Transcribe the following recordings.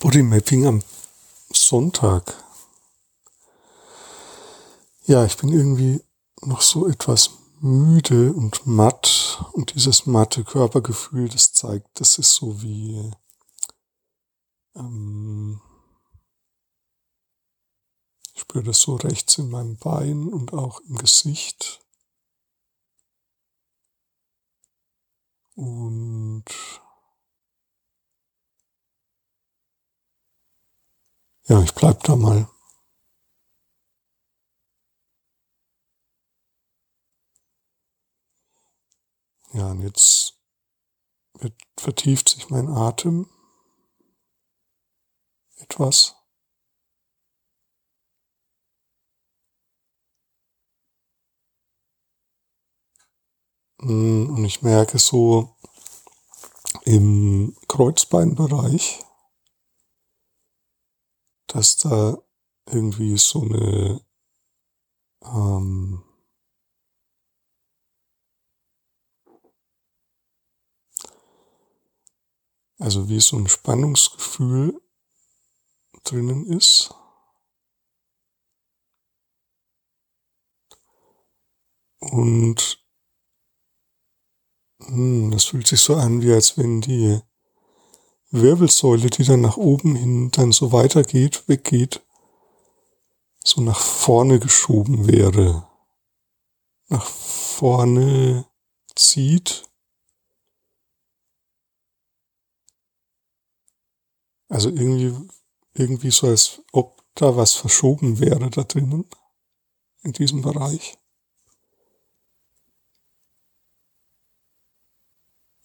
Bodymapping am Sonntag. Ja, ich bin irgendwie noch so etwas müde und matt und dieses matte Körpergefühl, das zeigt, das ist so wie ähm, ich spüre das so rechts in meinem Bein und auch im Gesicht. Und Ja, ich bleib da mal. Ja, und jetzt wird, vertieft sich mein Atem etwas. Und ich merke so im Kreuzbeinbereich, dass da irgendwie so eine ähm, also wie so ein Spannungsgefühl drinnen ist. Und hm, das fühlt sich so an, wie als wenn die Wirbelsäule, die dann nach oben hin dann so weitergeht, weggeht, so nach vorne geschoben wäre. Nach vorne zieht. Also irgendwie, irgendwie so, als ob da was verschoben wäre da drinnen, in diesem Bereich.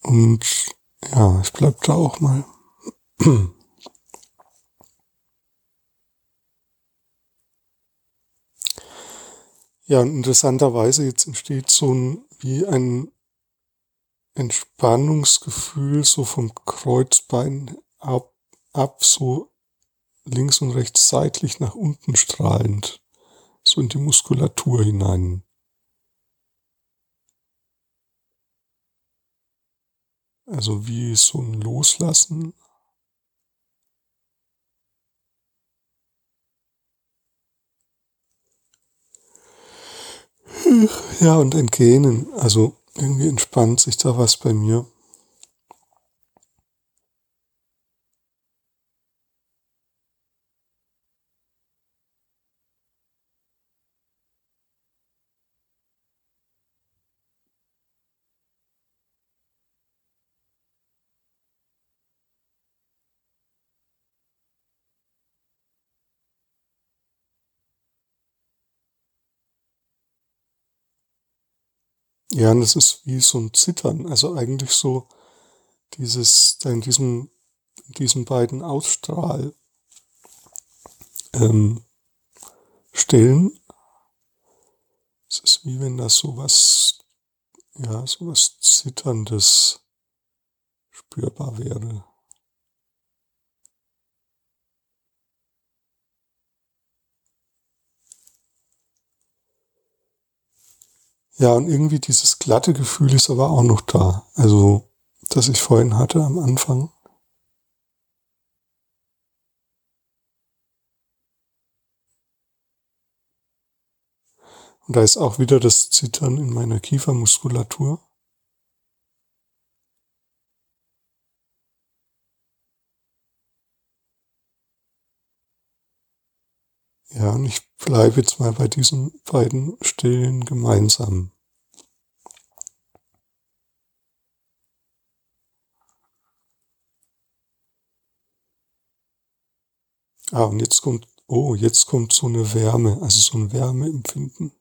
Und ja, ich bleib da auch mal. Ja, interessanterweise jetzt entsteht so ein, wie ein Entspannungsgefühl so vom Kreuzbein ab, ab, so links und rechts seitlich nach unten strahlend, so in die Muskulatur hinein. Also wie so ein Loslassen. Ja, und entgähnen. Also irgendwie entspannt sich da was bei mir. Ja, und das ist wie so ein Zittern. Also eigentlich so dieses, da in diesem, in diesen beiden Ausstrahl, ähm, Stellen. Es ist wie wenn das so was, ja, so was Zitterndes spürbar wäre. Ja, und irgendwie dieses glatte Gefühl ist aber auch noch da. Also, das ich vorhin hatte am Anfang. Und da ist auch wieder das Zittern in meiner Kiefermuskulatur. Ja, und ich bleibe jetzt mal bei diesen beiden Stillen gemeinsam. Ah, und jetzt kommt, oh, jetzt kommt so eine Wärme, also so ein Wärmeempfinden.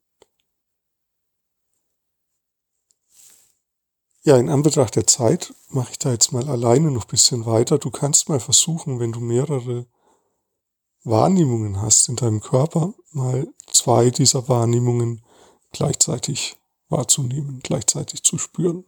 Ja, in Anbetracht der Zeit mache ich da jetzt mal alleine noch bisschen weiter. Du kannst mal versuchen, wenn du mehrere Wahrnehmungen hast in deinem Körper, mal zwei dieser Wahrnehmungen gleichzeitig wahrzunehmen, gleichzeitig zu spüren.